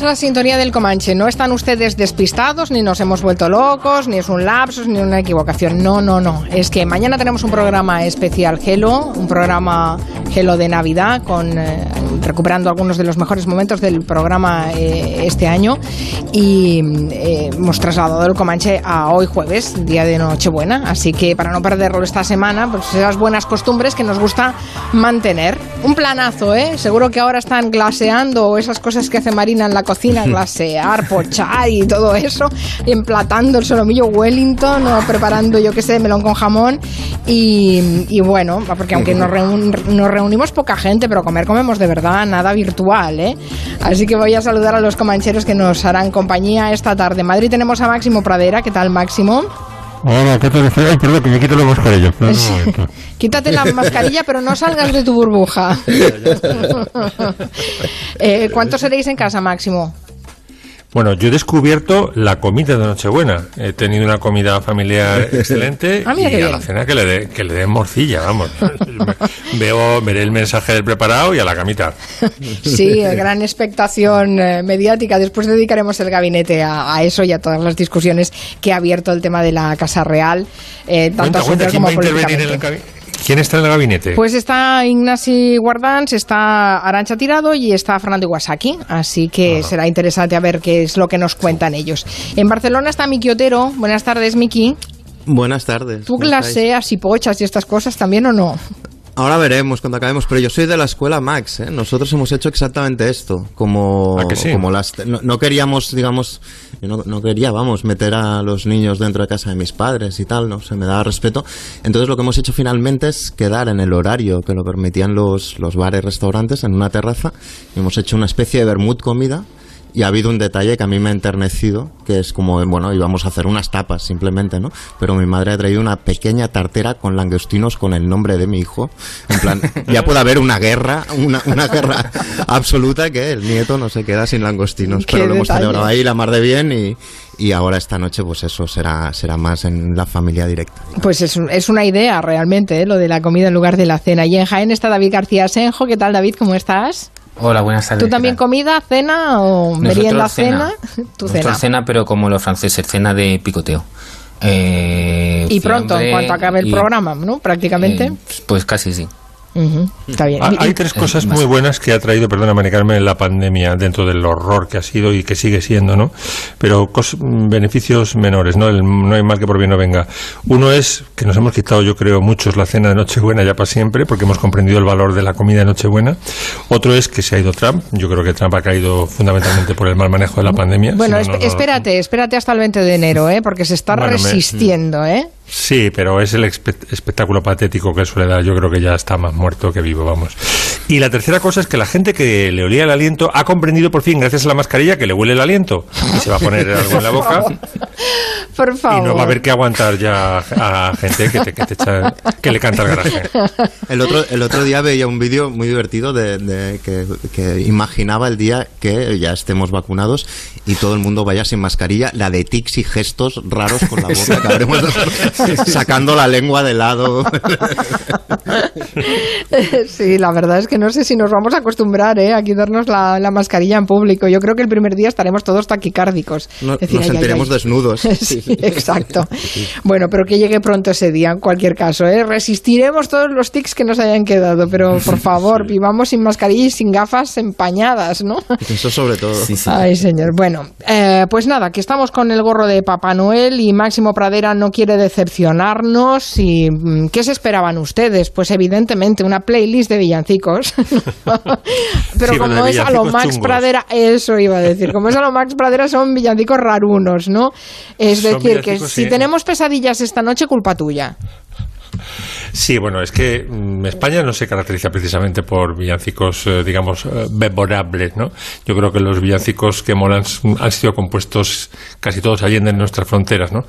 Es la sintonía del Comanche. No están ustedes despistados, ni nos hemos vuelto locos, ni es un lapsus, ni una equivocación. No, no, no. Es que mañana tenemos un programa especial Gelo, un programa Gelo de Navidad, con eh, recuperando algunos de los mejores momentos del programa eh, este año. Y eh, hemos trasladado el Comanche a hoy jueves, día de Nochebuena. Así que para no perderlo esta semana, pues esas buenas costumbres que nos gusta mantener. Un planazo, ¿eh? Seguro que ahora están glaseando esas cosas que hace Marina en la cocina, glasear, pochar y todo eso, emplatando el solomillo Wellington o preparando, yo qué sé, melón con jamón. Y, bueno, porque aunque nos, nos, reunimos poca gente, pero comer comemos de verdad, nada virtual, ¿eh? Así que voy a saludar a los comancheros que nos harán compañía esta tarde. En Madrid tenemos a Máximo Pradera, ¿qué tal Máximo? Hola, ¿qué tal? Ay, perdón, que me quito la mascarilla. Quítate la mascarilla, pero no salgas de tu burbuja. eh, ¿Cuántos seréis en casa, Máximo? Bueno, yo he descubierto la comida de Nochebuena. He tenido una comida familiar excelente ah, y a la cena que le dé que le dé morcilla, vamos. Veo, veré el mensaje del preparado y a la camita. Sí, gran expectación eh, mediática. Después dedicaremos el gabinete a, eso y a todas las discusiones que ha abierto el tema de la Casa Real, eh, tanto cuenta, como políticamente. ¿Quién está en el gabinete? Pues está Ignasi Guardans, está Arancha Tirado y está Fernando Iwasaki. Así que será interesante a ver qué es lo que nos cuentan ellos. En Barcelona está Miki Otero. Buenas tardes, Miki. Buenas tardes. ¿Tú glaseas y pochas y estas cosas también o no? Ahora veremos cuando acabemos, pero yo soy de la escuela Max, ¿eh? Nosotros hemos hecho exactamente esto, como, como las... No, queríamos, digamos, no, no, quería, vamos, meter a los niños dentro de casa de mis padres y tal, ¿no? Se me da respeto. Entonces lo que hemos hecho finalmente es quedar en el horario que lo permitían los, los bares, restaurantes, en una terraza, y hemos hecho una especie de vermut comida, y ha habido un detalle que a mí me ha enternecido, que es como, bueno, íbamos a hacer unas tapas simplemente, ¿no? Pero mi madre ha traído una pequeña tartera con langostinos con el nombre de mi hijo. En plan, ya puede haber una guerra, una, una guerra absoluta que el nieto no se queda sin langostinos. Pero lo hemos celebrado ahí la mar de bien y, y ahora esta noche pues eso será será más en la familia directa. Pues es, es una idea realmente, ¿eh? lo de la comida en lugar de la cena. Y en Jaén está David García Senjo. ¿Qué tal David? ¿Cómo estás? Hola, buenas tardes. ¿Tú también comida, cena o merienda, cena? cena? ¿Tu cena? cena, pero como los franceses, cena de picoteo. Eh, y pronto, en cuanto acabe el programa, ¿no? Prácticamente. Eh, pues casi sí. Está bien. Ah, hay tres cosas muy buenas que ha traído, perdona, Mari la pandemia dentro del horror que ha sido y que sigue siendo, ¿no? Pero beneficios menores, ¿no? no hay mal que por bien no venga. Uno es que nos hemos quitado, yo creo, muchos la cena de Nochebuena ya para siempre, porque hemos comprendido el valor de la comida de Nochebuena. Otro es que se ha ido Trump. Yo creo que Trump ha caído fundamentalmente por el mal manejo de la pandemia. Bueno, espérate, espérate hasta el 20 de enero, ¿eh? Porque se está resistiendo, ¿eh? Sí, pero es el espectáculo patético que suele dar. Yo creo que ya está más muerto que vivo, vamos. Y la tercera cosa es que la gente que le olía el aliento ha comprendido por fin, gracias a la mascarilla, que le huele el aliento. Y se va a poner algo en la boca. Por favor. Y no va a haber que aguantar ya a gente que, te, que, que le canta el garaje. El otro, el otro día veía un vídeo muy divertido de, que, que, imaginaba el día que ya estemos vacunados y todo el mundo vaya sin mascarilla, la de tics y gestos raros con la boca que habremos sacando la lengua de lado. Sí, la verdad es que no sé si nos vamos a acostumbrar ¿eh? a quitarnos la, la, mascarilla en público. Yo creo que el primer día estaremos todos taquicárdicos. nos sentiremos desnudos. sí, exacto. Bueno, pero que llegue pronto ese día, en cualquier caso. ¿eh? Resistiremos todos los tics que nos hayan quedado, pero por favor, vivamos sin mascarilla y sin gafas empañadas, ¿no? Eso sobre todo. Ay, señor. Bueno, eh, pues nada, que estamos con el gorro de Papá Noel y Máximo Pradera no quiere decepcionarnos. ¿Y mm, qué se esperaban ustedes? Pues evidentemente una playlist de villancicos. pero como es a lo Max Pradera, eso iba a decir, como es a lo Max Pradera son villancicos rarunos, ¿no? Es decir, que si tenemos pesadillas esta noche, culpa tuya. Sí, bueno, es que mm, España no se caracteriza precisamente por villancicos, eh, digamos, eh, memorables, ¿no? Yo creo que los villancicos que molan han sido compuestos casi todos allende en nuestras fronteras, ¿no?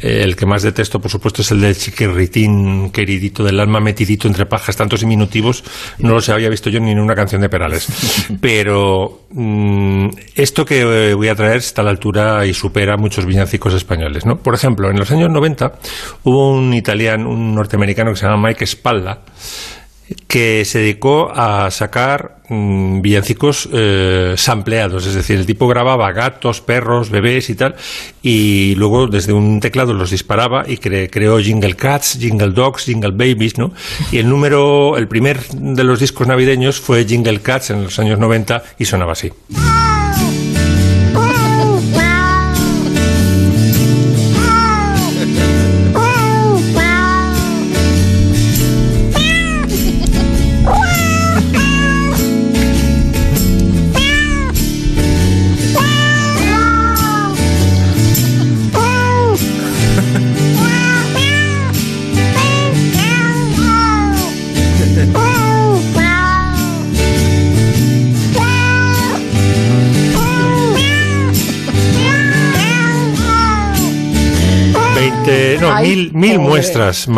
Eh, el que más detesto, por supuesto, es el del chiquirritín queridito del alma metidito entre pajas, tantos diminutivos, no los había visto yo ni en una canción de Perales. Pero mm, esto que voy a traer está a la altura y supera muchos villancicos españoles, ¿no? Por ejemplo, en los años 90 hubo un italiano, un norteamericano que se llama Mike Spalla, que se dedicó a sacar mm, villancicos eh, sampleados, es decir, el tipo grababa gatos, perros, bebés y tal, y luego desde un teclado los disparaba y creó Jingle Cats, Jingle Dogs, Jingle Babies, ¿no? Y el número, el primer de los discos navideños fue Jingle Cats en los años 90 y sonaba así. 20, no, mil, muestras,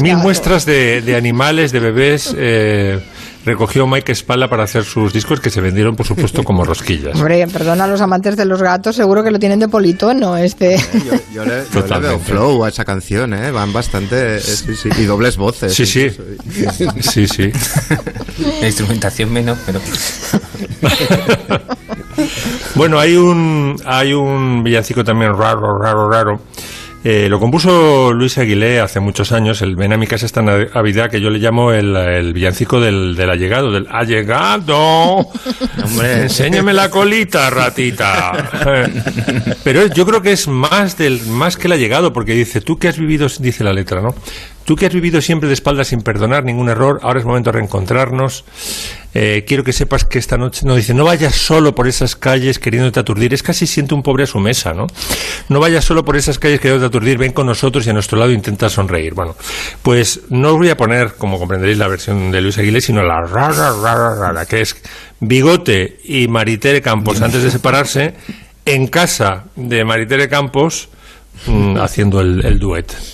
mil muestras de, de, animales, de bebés. Eh, recogió Mike Spalla para hacer sus discos que se vendieron, por supuesto, como rosquillas. Hombre, perdona a los amantes de los gatos, seguro que lo tienen de politono este. Yo, le, veo flow a esa canción, ¿eh? Van bastante... Sí, sí, y dobles voces. Sí, sí. Sí, sí. La instrumentación menos, pero... bueno, hay un, hay un villancico también raro, raro, raro eh, lo compuso Luis Aguilé hace muchos años, el Ven a mi casa esta Navidad, que yo le llamo el, villancico del, del allegado, del ha llegado. Hombre, enséñame la colita, ratita. Pero yo creo que es más del más que el allegado, porque dice, tú que has vivido, dice la letra, ¿no? Tú que has vivido siempre de espaldas sin perdonar ningún error, ahora es momento de reencontrarnos. Eh, quiero que sepas que esta noche no dice, no vayas solo por esas calles queriéndote aturdir. Es casi siente un pobre a su mesa, ¿no? No vayas solo por esas calles queriéndote aturdir, ven con nosotros y a nuestro lado intenta sonreír. Bueno, pues no os voy a poner, como comprenderéis, la versión de Luis Aguilera, sino la rara, rara, rara, que es Bigote y Maritere Campos antes de separarse en casa de Maritere Campos mm, haciendo el, el duet.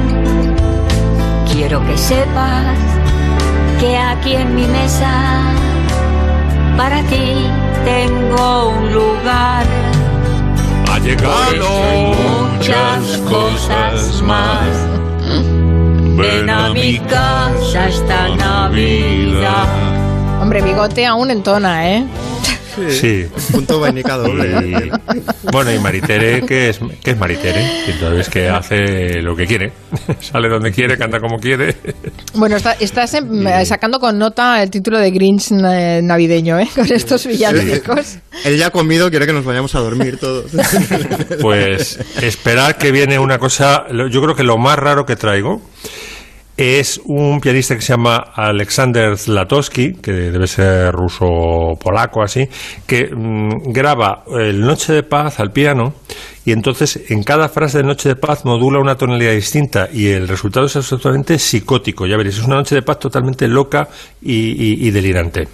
Quiero que sepas que aquí en mi mesa para ti tengo un lugar. Ha llegado muchas cosas más. Ven a mi casa esta Navidad. Hombre, bigote aún entona, ¿eh? Sí. Punto vainica doble. bueno, y Maritere, ¿qué es, qué es Maritere? Entonces, que hace lo que quiere. Sale donde quiere, canta como quiere. Bueno, está, estás sacando con nota el título de Grinch navideño, ¿eh? Con estos villancicos. Él ya ha comido, quiere que nos vayamos a dormir todos. Pues esperar que viene una cosa, yo creo que lo más raro que traigo es un pianista que se llama Alexander Zlatowski, que debe ser ruso polaco así, que mm, graba el Noche de Paz al piano y entonces en cada frase de Noche de Paz modula una tonalidad distinta y el resultado es absolutamente psicótico. Ya veréis, es una Noche de Paz totalmente loca y delirante.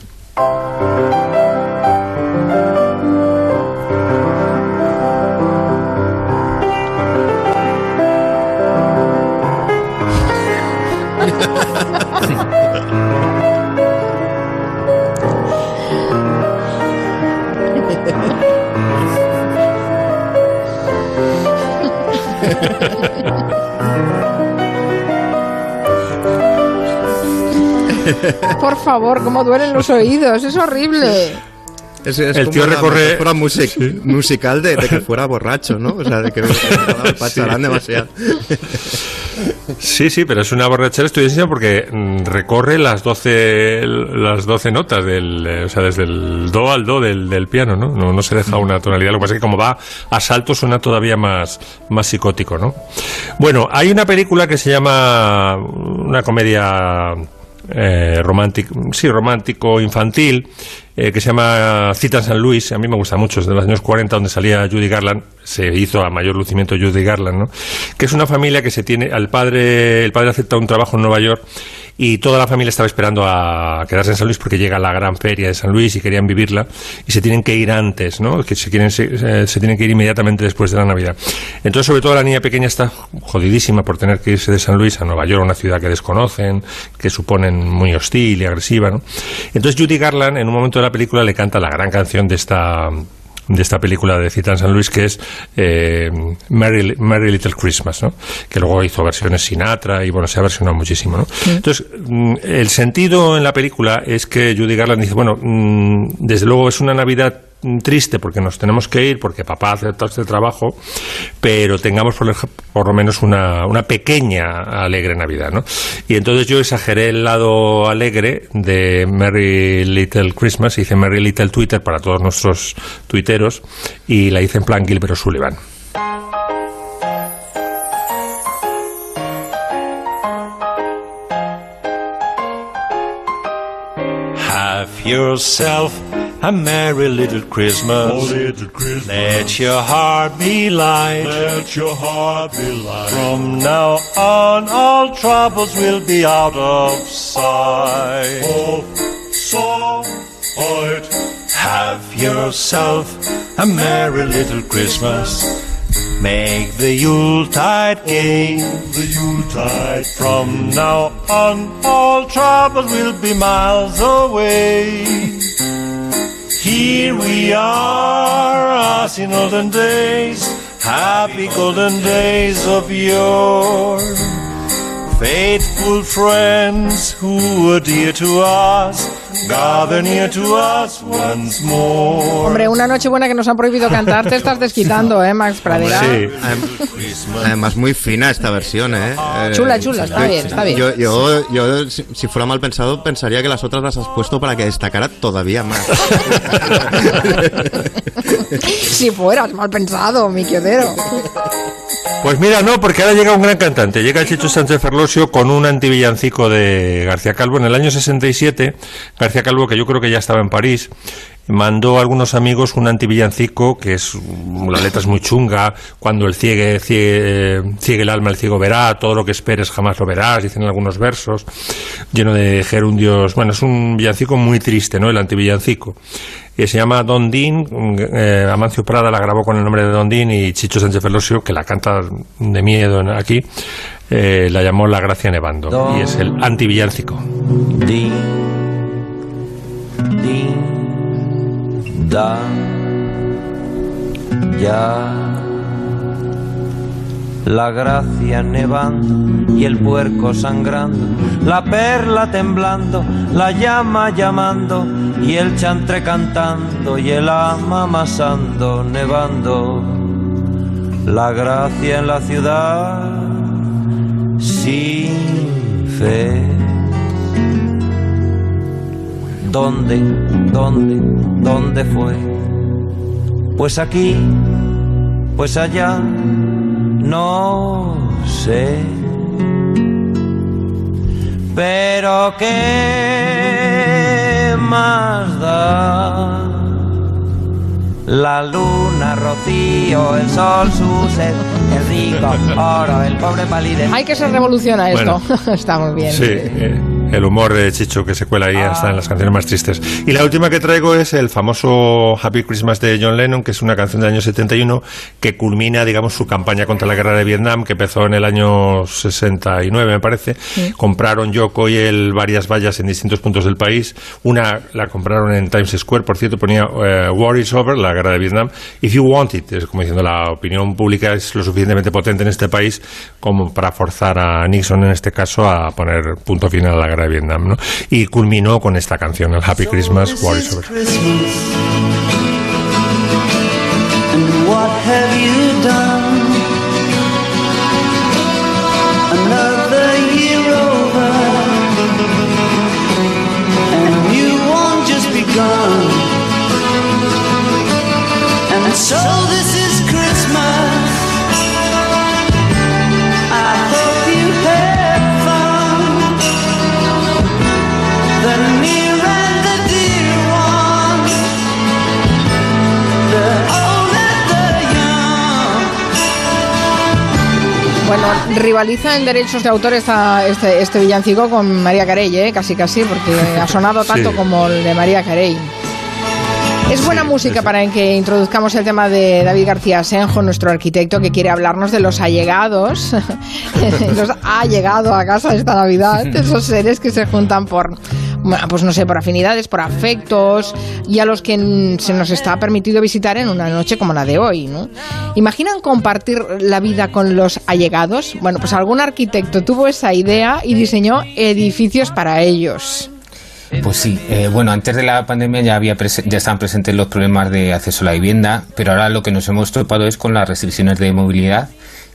Por favor, cómo duelen los oídos, es horrible. Es, el tío recorre fuera musical de, que fuera borracho, ¿no? O sea, de que pacharán demasiado. Sí, sí, pero es una borrachera estudiantil porque mm, recorre las 12, las 12 notas, del, eh, o sea, desde el do al do del, piano, ¿no? ¿no? No se deja una tonalidad. Lo que pasa es que como va a salto suena todavía más, más psicótico, ¿no? Bueno, hay una película que se llama una comedia eh, romántico, sí, romántico infantil, eh, que se llama Cita San Luis. A mí me gusta mucho, es de los años 40, donde salía Judy Garland. Se hizo a mayor lucimiento Judy Garland, ¿no? Que es una familia que se tiene, al padre, el padre acepta un trabajo en Nueva York y toda la familia estaba esperando a quedarse en San Luis porque llega la gran feria de San Luis y querían vivirla y se tienen que ir antes, ¿no? Que se, quieren, se, se tienen que ir inmediatamente después de la Navidad. Entonces, sobre todo la niña pequeña está jodidísima por tener que irse de San Luis a Nueva York, una ciudad que desconocen, que suponen muy hostil y agresiva, ¿no? Entonces Judy Garland en un momento de la película le canta la gran canción de esta de esta película de Cita en San Luis, que es eh, Merry, Little Christmas, ¿no? que luego hizo versiones Sinatra y bueno, se ha versionado muchísimo. ¿no? Entonces, mm, el sentido en la película es que Judy Garland dice, bueno, mm, desde luego es una Navidad triste porque nos tenemos que ir, porque papá todo este trabajo, pero tengamos por, lo menos una, una, pequeña alegre Navidad, ¿no? Y entonces yo exageré el lado alegre de Merry Little Christmas, hice Merry Little Twitter para todos nuestros tuiteros y la hice en plan Gilbert yourself a merry little Christmas. Oh, little Christmas. Let your heart be light. Let your heart be light. From now on, all troubles will be out of sight. So, sight. Have yourself a merry little Christmas. Make the Yuletide gay. The Yuletide. From now on, all troubles will be miles away. Here we are, as in olden days, happy golden days of yore. Faithful friends who were dear to us, gather near to us once more. Hombre, una noche buena que nos han prohibido cantar, te estás desquitando, ¿eh, Max Pradera? Sí. Además, muy fina esta versión, ¿eh? Chula, chula, está bien, está bien. Yo, yo, yo, si fuera mal pensado, pensaría que las otras las has puesto para que destacara todavía más. si fueras mal pensado, mi quiodero. Pues mira, no, porque ahora llega un gran cantante. Llega Chicho Sánchez Ferlosio con un antivillancico de García Calvo. En el año 67, García Calvo, que yo creo que ya estaba en París, mandó a algunos amigos un antivillancico que es la letra es muy chunga cuando el ciegue, ciegue, el alma el ciego verá todo lo que esperes jamás lo verás dicen algunos versos lleno de gerundios. Bueno es un villancico muy triste no el antivillancico. Y se llama Don Din eh, Amancio Prada la grabó con el nombre de Don Din y Chicho Sánchez Felosio que la canta de miedo aquí eh, la llamó La Gracia Nevando y es el antivillancico. Din da ya la gracia nevando y el puerco sangrando, la perla temblando, la llama llamando y el chantre cantando y el ama amasando, nevando. La gracia en la ciudad sin fe. ¿Dónde, dónde, dónde fue? Pues aquí, pues allá, no sé. Pero qué más da la luna, rocío, el sol, su sed, el rico, oro, el pobre palide. Hay que se revoluciona esto. Está muy bien. Sí. Eh el humor de Chicho que se cuela ahí hasta en las canciones más tristes. Y la última que traigo es el famoso Happy Christmas de John Lennon, que es una canción del año 71 que culmina, digamos, su campaña contra la guerra de Vietnam, que empezó en el año 69, me parece. Compraron Yoko y él varias vallas en distintos puntos del país. Una la compraron en Times Square, por cierto, ponía eh, War is over, la guerra de Vietnam. If you want it, es como diciendo, la opinión pública es lo suficientemente potente en este país como para forzar a Nixon, en este caso, a poner punto final a la guerra de Vietnam, ¿no? Y culminó con esta canción, el Happy Christmas, War is Over. What have you done? Another year over, and you won't just begun. And so this Bueno, rivaliza en derechos de autor este, este villancico con María Carey, ¿eh? casi casi, porque ha sonado tanto como el de María Carey. Es buena música para que introduzcamos el tema de David García Senjo, nuestro arquitecto, que quiere hablarnos de los allegados. los ha llegado a casa esta Navidad, esos seres que se juntan por, pues no sé, por afinidades, por afectos, y a los que se nos está permitido visitar en una noche como la de hoy, ¿no? ¿Imaginan compartir la vida con los allegados? Bueno, pues algún arquitecto tuvo esa idea y diseñó edificios para ellos. Pues sí, eh, bueno, antes de la pandemia ya, había ya estaban presentes los problemas de acceso a la vivienda, pero ahora lo que nos hemos topado es con las restricciones de movilidad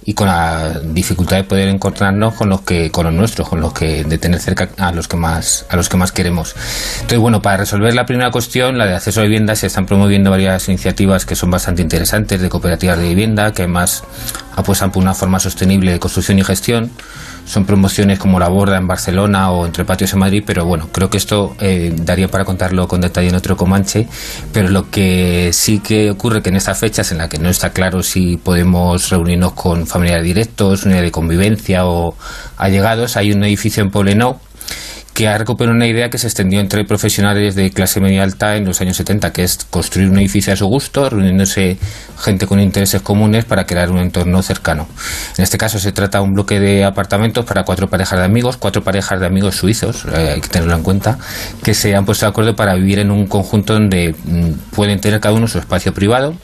y con la dificultad de poder encontrarnos con los que con los nuestros con los que de tener cerca a los que más a los que más queremos. Entonces bueno para resolver la primera cuestión la de acceso a vivienda se están promoviendo varias iniciativas que son bastante interesantes de cooperativas de vivienda que además apuestan por una forma sostenible de construcción y gestión son promociones como la Borda en Barcelona o Entre Patios en Madrid, pero bueno, creo que esto eh, daría para contarlo con detalle en otro Comanche, pero lo que sí que ocurre que en estas fechas en las que no está claro si podemos reunirnos con familiares directos, unidad de convivencia o allegados, hay un edificio en Poblenou que ha recuperado una idea que se extendió entre profesionales de clase media alta en los años 70, que es construir un edificio a su gusto, reuniéndose gente con intereses comunes para crear un entorno cercano. En este caso se trata de un bloque de apartamentos para cuatro parejas de amigos, cuatro parejas de amigos suizos, eh, hay que tenerlo en cuenta, que se han puesto de acuerdo para vivir en un conjunto donde mm, pueden tener cada uno su espacio privado,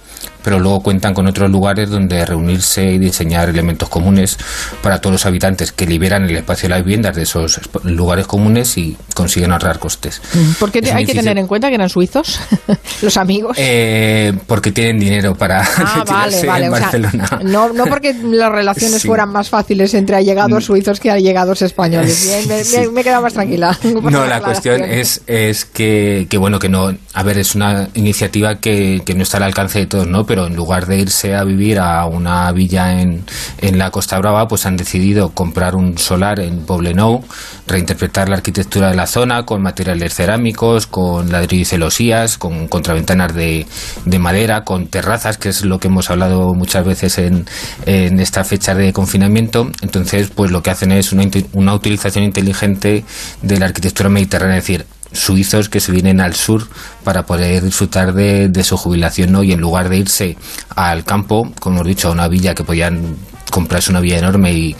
pero luego cuentan con otros lugares donde reunirse y diseñar elementos comunes para todos los habitantes que liberan el espacio de las viviendas de esos lugares comunes y consiguen ahorrar costes. Mm, ¿Por qué hay que tener en cuenta que eran suizos los amigos? Eh, porque tienen dinero para ah, vale, vale. en Barcelona. no, no porque las relaciones fueran más fáciles entre allegados mm. suizos que allegados españoles. Bien, me, he quedado más tranquila. No, la cuestión es, es que, que, bueno, que no... A ver, es una iniciativa que, que no está al alcance de todos, ¿no? Pero en lugar de irse a vivir a una villa en, en la Costa Brava, pues han decidido comprar un solar en Poblenou, reinterpretar la arquitectura de la zona con materiales cerámicos, con ladrillo y celosías, con contraventanas de, de madera, con terrazas, que es lo que hemos hablado muchas veces en, en esta fecha de confinamiento. Entonces, pues lo que hacen es una, una utilización inteligente de la arquitectura mediterránea, es decir, suizos que se vienen al sur para poder disfrutar de, de su jubilación ¿no? y en lugar de irse al campo, como hemos dicho, a una villa que podían comprarse una villa enorme y,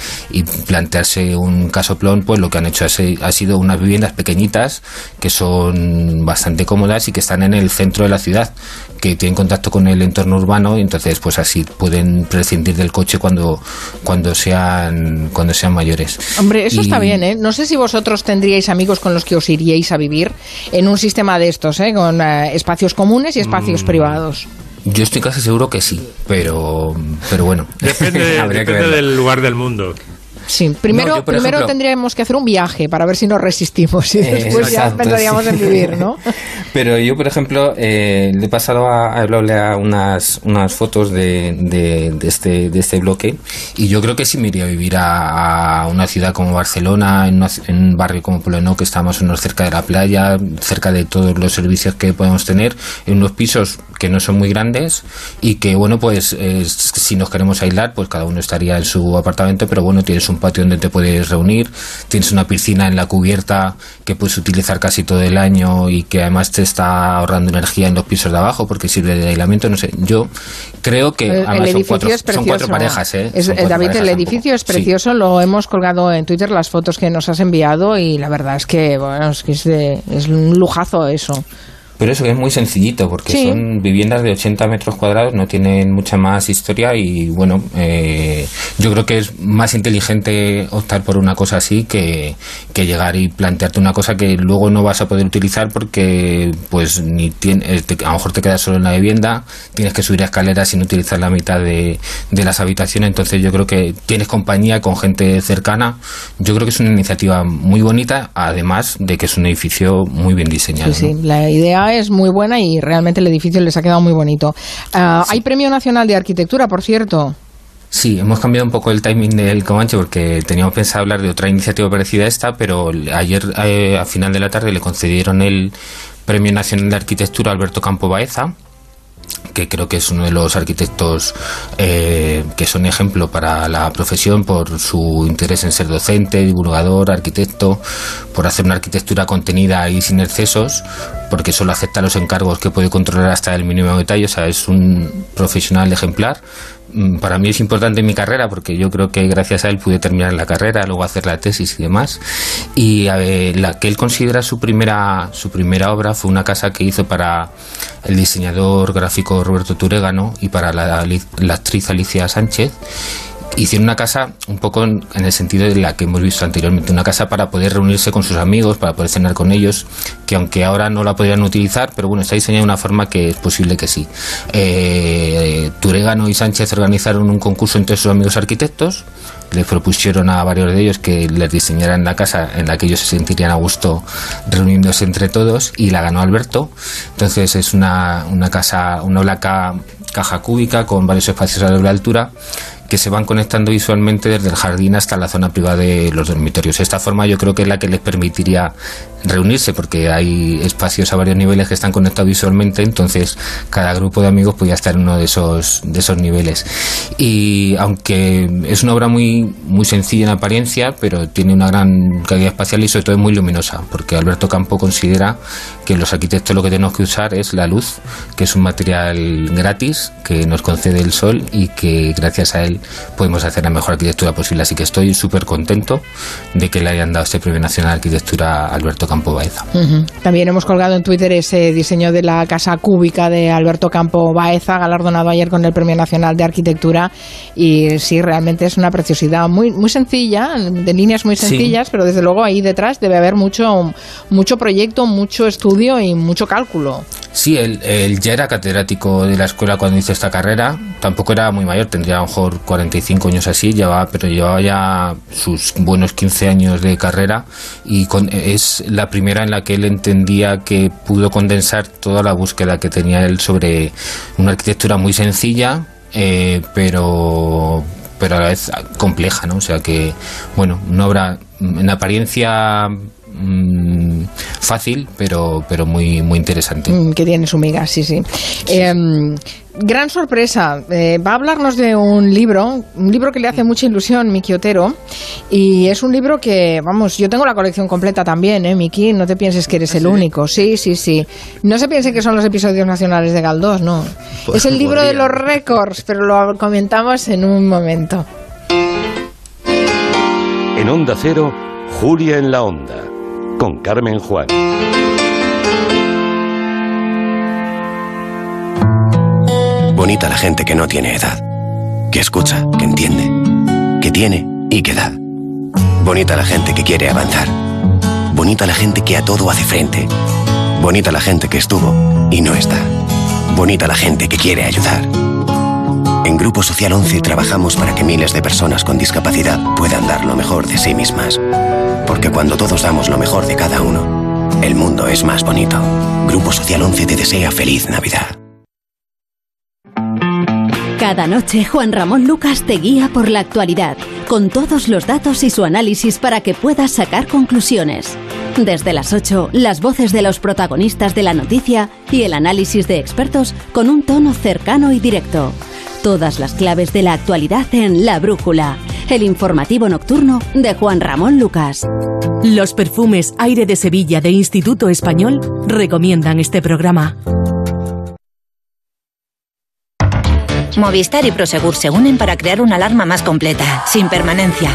plantearse un casoplón, pues lo que han hecho ha sido unas viviendas pequeñitas que son bastante cómodas y que están en el centro de la ciudad, que tienen contacto con el entorno urbano y entonces pues así pueden prescindir del coche cuando, cuando, sean, cuando sean mayores. Hombre, eso está bien, ¿eh? No sé si vosotros tendríais amigos con los que os iríais a vivir en un sistema de estos, ¿eh? Con eh, espacios comunes y espacios mm. privados. Yo estoy casi seguro que sí, pero, pero bueno. Depende, depende del lugar del mundo. Sí, primero, primero tendríamos que hacer un viaje para ver si nos resistimos y después ya pensaríamos en vivir, ¿no? Pero yo, por ejemplo, eh, le he pasado a, a unas, unas fotos de, de, este, de este bloque y yo creo que sí me iría a vivir a, una ciudad como Barcelona, en, un barrio como Poleno, que estamos unos cerca de la playa, cerca de todos los servicios que podemos tener, en unos pisos que no son muy grandes y que, bueno, pues si nos queremos aislar, pues cada uno estaría en su apartamento, pero bueno, tienes un patio donde te puedes reunir, tienes una piscina en la cubierta que puedes utilizar casi todo el año y que además te está ahorrando energía en los pisos de abajo porque sirve de aislamiento, no sé, yo creo que son, cuatro, son, cuatro, parejas. ¿eh? David, el edificio es precioso, lo hemos colgado en Twitter las fotos que nos has enviado y la verdad es que, bueno, es, que es, es un lujazo eso. Pero eso es muy sencillito, porque son viviendas de 80 metros cuadrados, no tienen mucha más historia y bueno, eh, yo creo que es más inteligente optar por una cosa así que, que, llegar y plantearte una cosa que luego no vas a poder utilizar porque pues ni tiene, eh, a lo mejor te quedas solo en la vivienda, tienes que subir a escaleras sin utilizar la mitad de, de las habitaciones, entonces yo creo que tienes compañía con gente cercana, yo creo que es una iniciativa muy bonita, además de que es un edificio muy bien diseñado. Sí, sí, la idea es muy buena y realmente el edificio les ha quedado muy bonito. Ah, hay Premio Nacional de Arquitectura, por cierto. Sí, hemos cambiado un poco el timing del Comanche porque teníamos pensado hablar de otra iniciativa parecida a esta, pero ayer eh, a final de la tarde le concedieron el Premio Nacional de Arquitectura a Alberto Campo Baeza que creo que es uno de los arquitectos eh, que son ejemplo para la profesión por su interés en ser docente, divulgador, arquitecto, por hacer una arquitectura contenida y sin excesos, porque solo acepta los encargos que puede controlar hasta el mínimo detalle, o sea, es un profesional ejemplar para mí es importante en mi carrera porque yo creo que gracias a él pude terminar la carrera, luego hacer la tesis y demás. Y la que él considera su primera, su primera obra fue una casa que hizo para el diseñador gráfico Roberto Turégano y para la actriz Alicia Sánchez hicieron una casa un poco en, el sentido de la que hemos visto anteriormente, una casa para poder reunirse con sus amigos, para poder cenar con ellos, que aunque ahora no la podrían utilizar, pero bueno, está diseñada de una forma que es posible que sí. Eh, Turegano y Sánchez organizaron un concurso entre sus amigos arquitectos, les propusieron a varios de ellos que les diseñaran la casa en la que ellos se sentirían a gusto reuniéndose entre todos y la ganó Alberto. Entonces es una, una casa, una blanca caja cúbica con varios espacios a doble altura que se van conectando visualmente desde el jardín hasta la zona privada de los dormitorios. Esta forma yo creo que es la que les permitiría reunirse porque hay espacios a varios niveles que están conectados visualmente, entonces cada grupo de amigos podía estar en uno de esos, de esos niveles. Y aunque es una obra muy, muy sencilla en apariencia, pero tiene una gran calidad espacial y sobre todo es muy luminosa, porque Alberto Campo considera que los arquitectos lo que tenemos que usar es la luz, que es un material gratis que nos concede el sol y que gracias a él podemos hacer la mejor arquitectura posible. Así que estoy súper contento de que le hayan dado este Premio Nacional de Arquitectura a Alberto Campo Baeza. También hemos colgado en Twitter ese diseño de la casa cúbica de Alberto Campo Baeza, galardonado ayer con el Premio Nacional de Arquitectura. Y sí, realmente es una preciosidad muy, muy sencilla, de líneas muy sencillas, pero desde luego ahí detrás debe haber mucho, mucho proyecto, mucho estudio y mucho cálculo. Sí, él, ya era catedrático de la escuela cuando hizo esta carrera. Tampoco era muy mayor, tendría a lo mejor 45 años así, llevaba, pero llevaba ya sus buenos 15 años de carrera y es la primera en la que él entendía que pudo condensar toda la búsqueda que tenía él sobre una arquitectura muy sencilla, eh, pero pero a la vez compleja, ¿no? O sea que, bueno, una obra en apariencia Mm, fácil, pero, pero muy, muy interesante. Mm, que tiene su miga, sí, sí. Em, gran sorpresa. Eh, va a hablarnos de un libro, un libro que le hace mucha ilusión, Miki Otero. Y es un libro que, vamos, yo tengo la colección completa también, ¿eh, Miki? No te pienses que eres el único. Sí, sí, sí. No se piense que son los episodios nacionales de Galdós, no. Pues es el libro de los récords, pero lo comentamos en un momento. En Onda Cero, Julia en la Onda con Carmen Juan. Bonita la gente que no tiene edad, que escucha, que entiende, que tiene y que da. Bonita la gente que quiere avanzar. Bonita la gente que a todo hace frente. Bonita la gente que estuvo y no está. Bonita la gente que quiere ayudar. En Grupo Social 11 trabajamos para que miles de personas con discapacidad puedan dar lo mejor de sí mismas. Porque cuando todos damos lo mejor de cada uno, el mundo es más bonito. Grupo Social 11 te desea feliz Navidad. Cada noche Juan Ramón Lucas te guía por la actualidad, con todos los datos y su análisis para que puedas sacar conclusiones. Desde las 8, las voces de los protagonistas de la noticia y el análisis de expertos con un tono cercano y directo. Todas las claves de la actualidad en La Brújula, el informativo nocturno de Juan Ramón Lucas. Los perfumes Aire de Sevilla de Instituto Español recomiendan este programa. Movistar y Prosegur se unen para crear una alarma más completa, sin permanencia.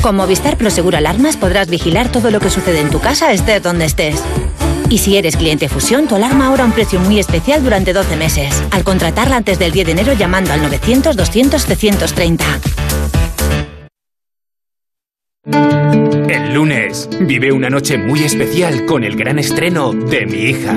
Con Movistar Prosegur Alarmas podrás vigilar todo lo que sucede en tu casa estés donde estés y si eres cliente Fusión, tu alarma ahora a un precio muy especial durante 12 meses. Al contratarla antes del 10 de enero llamando al 900 200 730. El lunes vive una noche muy especial con el gran estreno de Mi hija.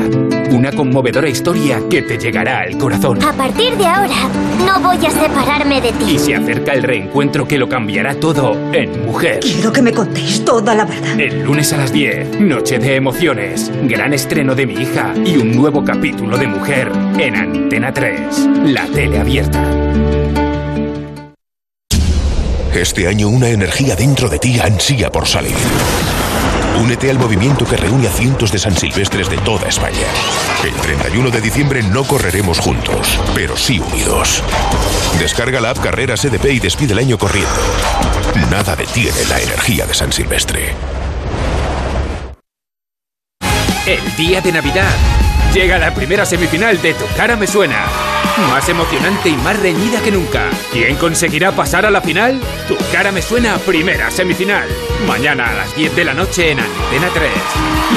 Una conmovedora historia que te llegará al corazón. A partir de ahora, no voy a separarme de ti. Y se acerca el reencuentro que lo cambiará todo en Mujer. Quiero que me contéis toda la verdad. El lunes a las 10, Noche de Emociones. Gran estreno de Mi hija y un nuevo capítulo de Mujer en Antena 3. La tele abierta. Este año una energía dentro de ti ansía por salir. Únete al movimiento que reúne a cientos de San Silvestres de toda España. El 31 de diciembre no correremos juntos, pero sí unidos. Descarga la app Carreras EDP y despide el año corriendo. Nada detiene la energía de San Silvestre. El día de Navidad. Llega la primera semifinal de Tu cara me suena. Más emocionante y más reñida que nunca. ¿Quién conseguirá pasar a la final? Tu cara me suena primera semifinal. Mañana a las 10 de la noche en Antena 3.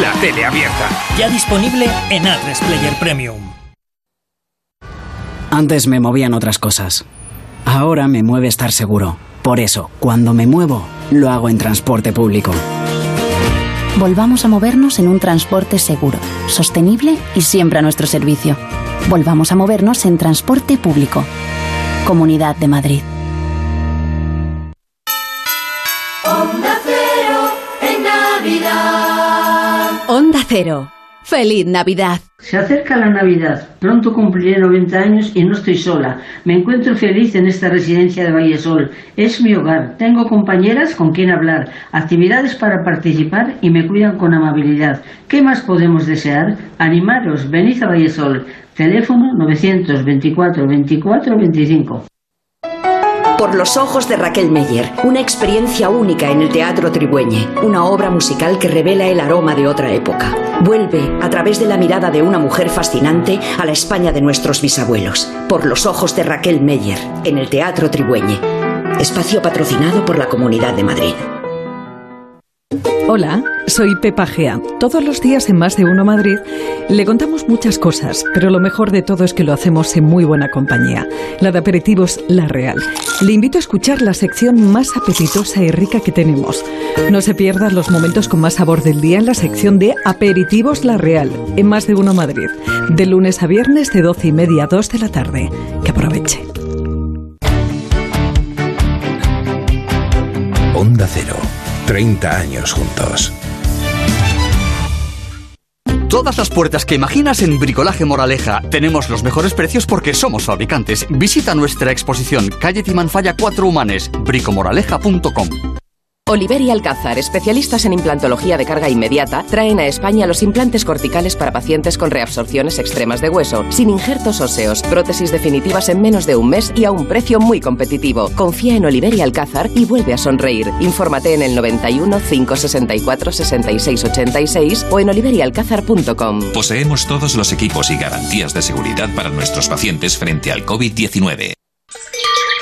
La tele abierta. Ya disponible en A3 Player Premium. Antes me movían otras cosas. Ahora me mueve estar seguro. Por eso, cuando me muevo, lo hago en transporte público. Volvamos a movernos en un transporte seguro, sostenible y siempre a nuestro servicio. Volvamos a movernos en transporte público. Comunidad de Madrid. Onda Cero en Navidad. Onda Cero. Feliz Navidad. Se acerca la Navidad. Pronto cumpliré 90 años y no estoy sola. Me encuentro feliz en esta residencia de Vallesol. Es mi hogar. Tengo compañeras con quien hablar, actividades para participar y me cuidan con amabilidad. ¿Qué más podemos desear? Animaros, venid a Vallesol. Teléfono 924 24 25. Por los ojos de Raquel Meyer, una experiencia única en el Teatro Trigüeñe, una obra musical que revela el aroma de otra época. Vuelve, a través de la mirada de una mujer fascinante, a la España de nuestros bisabuelos. Por los ojos de Raquel Meyer, en el Teatro Trigüeñe. Espacio patrocinado por la Comunidad de Madrid. Hola, soy Pepa Gea. Todos los días en Más de Uno Madrid le contamos muchas cosas, pero lo mejor de todo es que lo hacemos en muy buena compañía. La de aperitivos La Real. Le invito a escuchar la sección más apetitosa y rica que tenemos. No se pierdan los momentos con más sabor del día en la sección de Aperitivos La Real, en Más de Uno Madrid. De lunes a viernes de 12 y media a 2 de la tarde. Que aproveche. Onda Cero. 30 años juntos. Todas las puertas que imaginas en Bricolaje Moraleja. Tenemos los mejores precios porque somos fabricantes. Visita nuestra exposición Calle Timanfaya 4 Humanes, bricomoraleja.com. Oliver y Alcázar, especialistas en implantología de carga inmediata, traen a España los implantes corticales para pacientes con reabsorciones extremas de hueso, sin injertos óseos, prótesis definitivas en menos de un mes y a un precio muy competitivo. Confía en Oliver y Alcázar y vuelve a sonreír. Infórmate en el 91 564 66 86 o en oliverialcázar.com. Poseemos todos los equipos y garantías de seguridad para nuestros pacientes frente al COVID-19.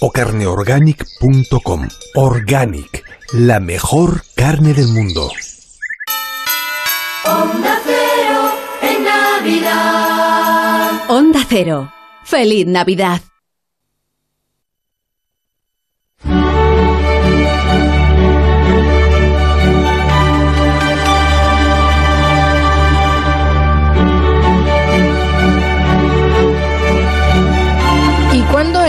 o carneorganic.com. Organic, la mejor carne del mundo. Onda Cero en Navidad. Onda Cero. Feliz Navidad.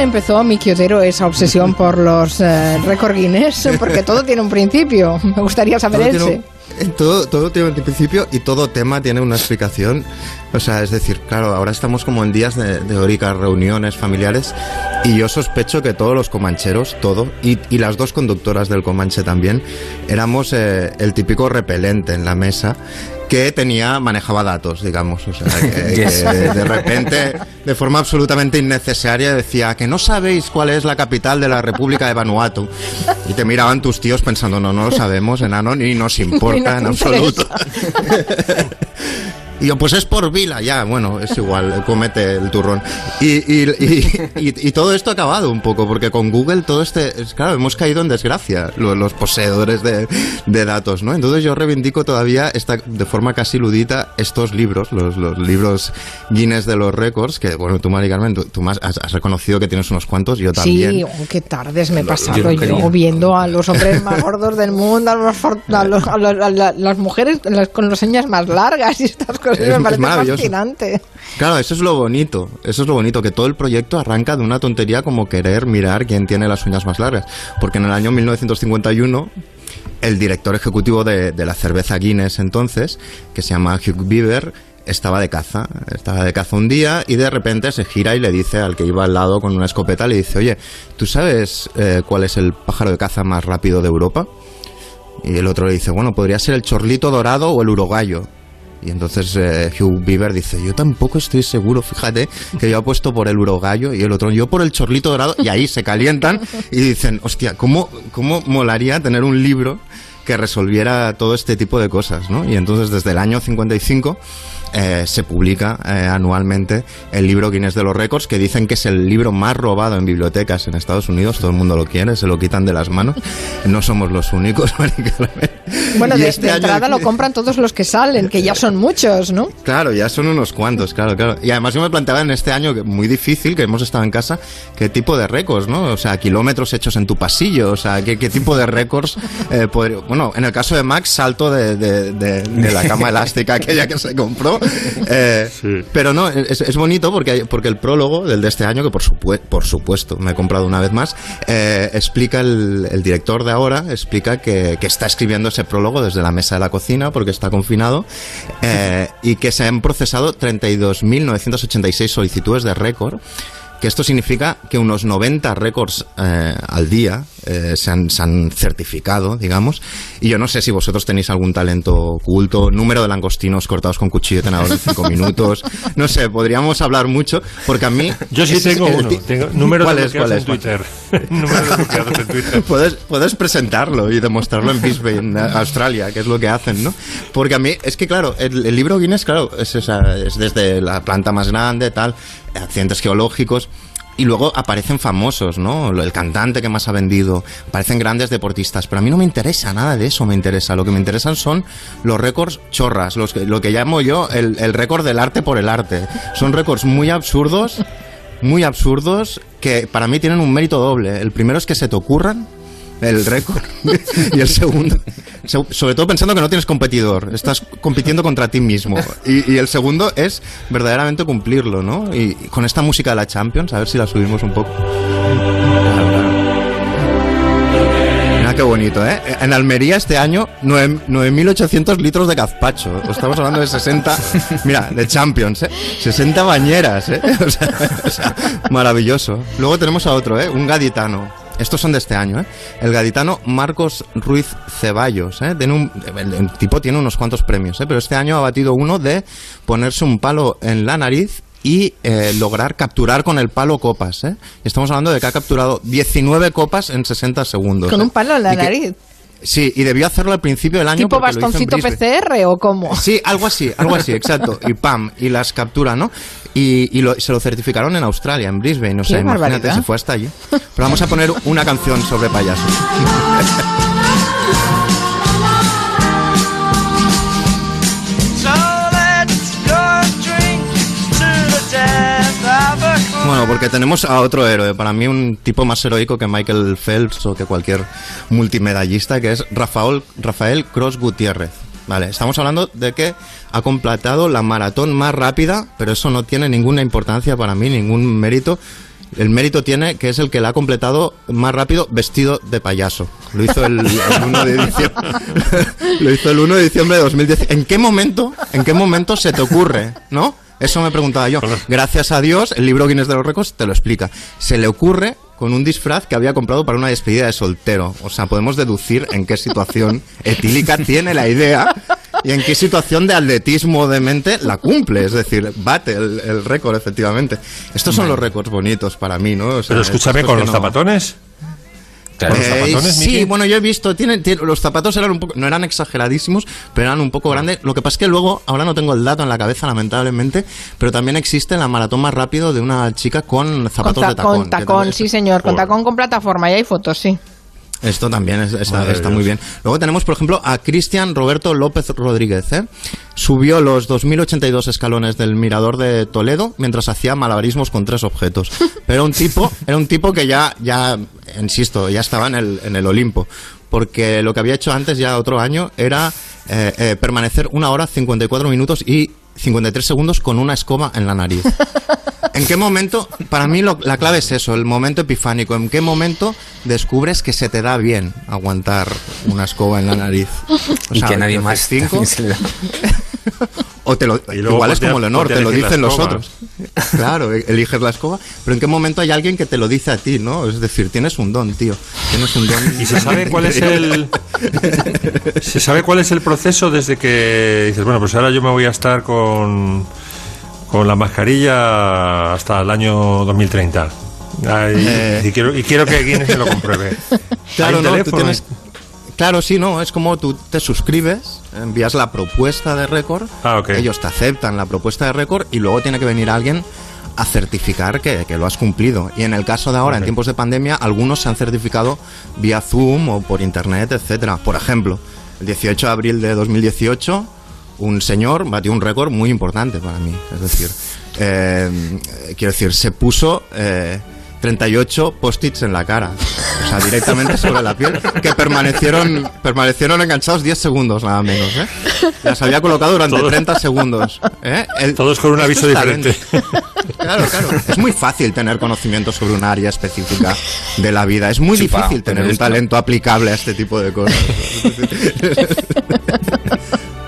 Empezó mi Quiotero esa obsesión por los eh, récord Guinness? Porque todo tiene un principio. Me gustaría saber Todo tiene ese. un- Todo, todo tiene un principio y todo tema tiene una explicación. O sea, es decir, claro, ahora estamos como en días de, de óricas reuniones familiares y yo sospecho que todos los comancheros, todo, y, y las dos conductoras del Comanche también, éramos eh, el típico repelente en la mesa que tenía, manejaba datos, digamos. O sea, que, de repente, de forma absolutamente innecesaria, decía que no sabéis cuál es la capital de la República de Vanuatu. Y te miraban tus tíos pensando, no, no lo sabemos, enano, ni nos importa Ni en absoluto. Y yo, pues es por Vila, ya, bueno, es igual, comete el turrón. Y, y, todo esto ha acabado un poco, porque con Google todo este, claro, hemos caído en desgracia, los, poseedores de, datos, ¿no? Entonces yo reivindico todavía esta, de forma casi ludita estos libros, los, los libros Guinness de los récords, que bueno, tú, Mari Carmen, tú, más has, reconocido que tienes unos cuantos, yo también. Sí, oh, qué tardes me he pasado yo, viendo a los hombres más gordos del mundo, a, los, a, las mujeres con las señas más largas y estas cosas, me parece fascinante. Claro, eso es lo bonito, eso es lo bonito, que todo el proyecto arranca de una tontería como querer mirar quién tiene las uñas más largas, porque en el año 1951 el director ejecutivo de, de la cerveza Guinness entonces, que se llama Hugh Beaver, estaba de caza, estaba de caza un día y de repente se gira y le dice al que iba al lado con una escopeta, le dice, oye, ¿tú sabes eh, cuál es el pájaro de caza más rápido de Europa? Y el otro le dice, bueno, podría ser el chorlito dorado o el urogallo. Y entonces eh, Hugh Beaver dice, yo tampoco estoy seguro, fíjate, que yo apuesto por el urogallo y el otro, yo por el chorlito dorado, y ahí se calientan y dicen, hostia, ¿cómo, cómo molaría tener un libro que resolviera todo este tipo de cosas, ¿no? Y entonces desde el año 55 eh, se publica eh, anualmente el libro Guinness de los Récords, que dicen que es el libro más robado en bibliotecas en Estados Unidos. Todo el mundo lo quiere, se lo quitan de las manos. No somos los únicos, Bueno, de, este entrada lo compran todos los que salen, que ya son muchos, ¿no? Claro, ya son unos cuantos, claro, claro. Y además yo me planteaba en este año, muy difícil, que hemos estado en casa, qué tipo de récords, ¿no? O sea, kilómetros hechos en tu pasillo, o sea, qué, tipo de récords eh, Bueno, en el caso de Max, salto de, de la cama elástica aquella que se compró Eh, pero no, es, bonito porque, porque el prólogo del de este año, que por, por supuesto me he comprado una vez más, eh, explica el, director de ahora, explica que, está escribiendo ese prólogo desde la mesa de la cocina porque está confinado eh, y que se han procesado 32.986 solicitudes de récord que esto significa que unos 90 récords al día eh, se, han, certificado, digamos. Y yo no sé si vosotros tenéis algún talento oculto, número de langostinos cortados con cuchillo de tenedor en 5 minutos. No sé, podríamos hablar mucho, porque a mí. Yo sí tengo uno. Tengo número de en Twitter. número de en Twitter. Puedes, puedes presentarlo y demostrarlo en Brisbane, Australia, que es lo que hacen, ¿no? Porque a mí, es que claro, el, libro Guinness, claro, es, es desde la planta más grande, tal, accidentes geológicos y luego aparecen famosos, ¿no? El cantante que más ha vendido, aparecen grandes deportistas, pero a mí no me interesa nada de eso, me interesa. Lo que me interesan son los récords chorras, los que, lo que llamo yo el, el récord del arte por el arte. Son récords muy absurdos, muy absurdos, que para mí tienen un mérito doble. El primero es que se te ocurran el récord. y el segundo, sobre todo pensando que no tienes competidor, estás compitiendo contra ti mismo. Y, el segundo es verdaderamente cumplirlo, ¿no? Y, con esta música de la Champions, a ver si la subimos un poco. Mira qué bonito, ¿eh? En Almería este año 9.800 litros de gazpacho. Estamos hablando de 60, mira, de Champions, ¿eh? 60 bañeras, ¿eh? O sea, maravilloso. Luego tenemos a otro, ¿eh? Un gaditano estos son de este año, ¿eh? El gaditano Marcos Ruiz Ceballos, ¿eh? el, tipo tiene unos cuantos premios, ¿eh? Pero este año ha batido uno de ponerse un palo en la nariz y eh, lograr capturar con el palo copas. ¿eh? Estamos hablando de que ha capturado 19 copas en 60 segundos. Con un palo en la nariz. Sí, y debió hacerlo al principio del año. ¿Tipo bastoncito PCR o cómo? Sí, algo así, algo así, exacto. Y pam, y las captura, ¿no? Y, se lo certificaron en Australia, en Brisbane. No sé, imagínate, se fue hasta allí. Pero vamos a poner una canción sobre payasos. Bueno, porque tenemos a otro héroe, para mí un tipo más heroico que Michael Phelps o que cualquier multimedallista, que es Rafael, Rafael Cross Gutiérrez. Vale, estamos hablando de que ha completado la maratón más rápida, pero eso no tiene ninguna importancia para mí, ningún mérito. El mérito tiene que es el que la ha completado más rápido vestido de payaso. Lo hizo el, 1 de diciembre. Lo hizo el 1 de diciembre de 2010. ¿En qué momento, en qué momento se te ocurre, no? Eso me preguntaba yo. Gracias a Dios, el libro Guinness de los Récords te lo explica. Se le ocurre con un disfraz que había comprado para una despedida de soltero. O sea, podemos deducir en qué situación etílica tiene la idea y en qué situación de atletismo de mente la cumple. Es decir, bate el, récord, efectivamente. Estos son los récords bonitos para mí, ¿no? Pero escúchame, con los zapatones. Eh, sí, bueno, yo he visto, tienen, los zapatos eran un poco, no eran exageradísimos, pero eran un poco grandes. Lo que pasa es que luego, ahora no tengo el dato en la cabeza, lamentablemente, pero también existe la maratón más rápido de una chica con zapatos de tacón. Con tacón, sí señor, con tacón con plataforma, y hay fotos, sí. Esto también está, muy bien. Luego tenemos, por ejemplo, a Cristian Roberto López Rodríguez. ¿eh? Subió los 2.082 escalones del Mirador de Toledo mientras hacía malabarismos con tres objetos. Pero un tipo, era un tipo que ya, ya, insisto, ya estaba en el, en el Olimpo. Porque lo que había hecho antes, ya otro año, era eh, eh, permanecer una hora, 54 minutos y 53 segundos con una escoba en la nariz. ¿En qué momento? Para mí la clave es eso, el momento epifánico. ¿En qué momento descubres que se te da bien aguantar una escoba en la nariz? y que nadie más cinco. o te lo, igual es como Leonor, te lo dicen los otros. Claro, e-, eliges la escoba, pero ¿en qué momento hay alguien que te lo dice a ti, no? Es decir, tienes un don, tío. Tienes un don. ¿Y se sabe cuál es el se sabe cuál es el proceso desde que dices, bueno, pues ahora yo me voy a estar con con la mascarilla hasta el año 2030. Eh. y, quiero, y quiero que Guinness se lo compruebe. Claro, no, claro, sí, no, es como tú te suscribes, envías la propuesta de récord, ah, ellos te aceptan la propuesta de récord y luego tiene que venir alguien a certificar que, lo has cumplido. Y en el caso de ahora, en tiempos de pandemia, algunos se han certificado vía Zoom o por Internet, etcétera. Por ejemplo, el 18 de abril de 2018 un señor batió un récord muy importante para mí. Es decir, eh, quiero decir, se puso eh, 38 post-its en la cara. O sea, directamente sobre la piel, que permanecieron, permanecieron enganchados 10 segundos, nada menos. ¿eh? Las había colocado durante 30 segundos. ¿eh? Todos con un aviso diferente. Claro, claro. Es muy fácil tener conocimiento sobre un área específica de la vida. Es muy difícil tener un talento aplicable a este tipo de cosas.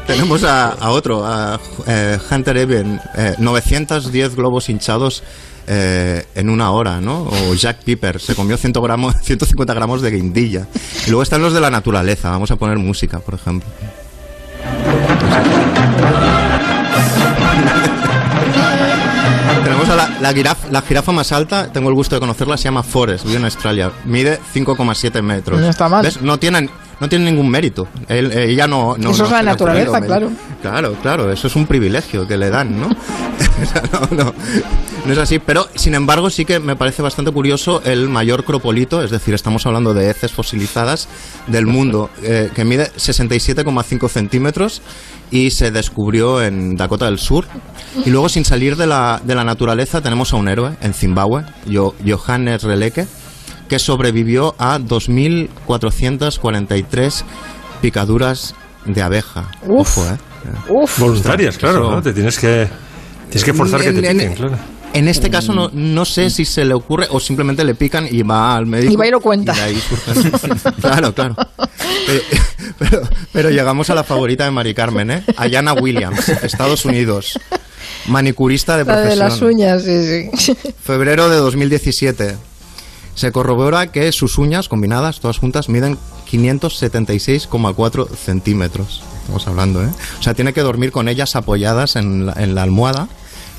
Tenemos a, otro, a eh, Hunter Eben, 910 eh, globos hinchados eh, en una hora, ¿no? O Jack Piper, se comió 100 gramos, 150 gramos de guindilla. Y luego están los de la naturaleza, vamos a poner música, por ejemplo. Tenemos a la, la, jirafa más alta, tengo el gusto de conocerla, se llama Forest, vive en Australia. Mide 5,7 metros. No está mal. No tienen no tiene ningún mérito. Él, ella no, no, Eso es la naturaleza, claro. Claro, claro, eso es un privilegio que le dan, ¿no? no, no, no es así. Pero, sin embargo, sí que me parece bastante curioso el mayor cropolito, es decir, estamos hablando de heces fosilizadas del mundo, eh, que mide 67,5 centímetros y se descubrió en Dakota del Sur. Y luego, sin salir de la, de la naturaleza, tenemos a un héroe en Zimbabue, Johannes Releke que sobrevivió a 2.443 picaduras de abeja. Uf, ¿eh? Voluntarias, claro, ¿no? Te tienes que, tienes que forzar que te piquen, claro. En este caso no, no sé si se le ocurre o simplemente le pican y va al médico. Y va y lo cuenta. claro, claro. Pero, pero, llegamos a la favorita de Mari Carmen, ¿eh? Ayana Williams, Estados Unidos. Manicurista de profesión. de las uñas, sí, sí. Febrero de 2017 se corrobora que sus uñas combinadas, todas juntas, miden 576,4 centímetros. Estamos hablando, ¿eh? O sea, tiene que dormir con ellas apoyadas en la, almohada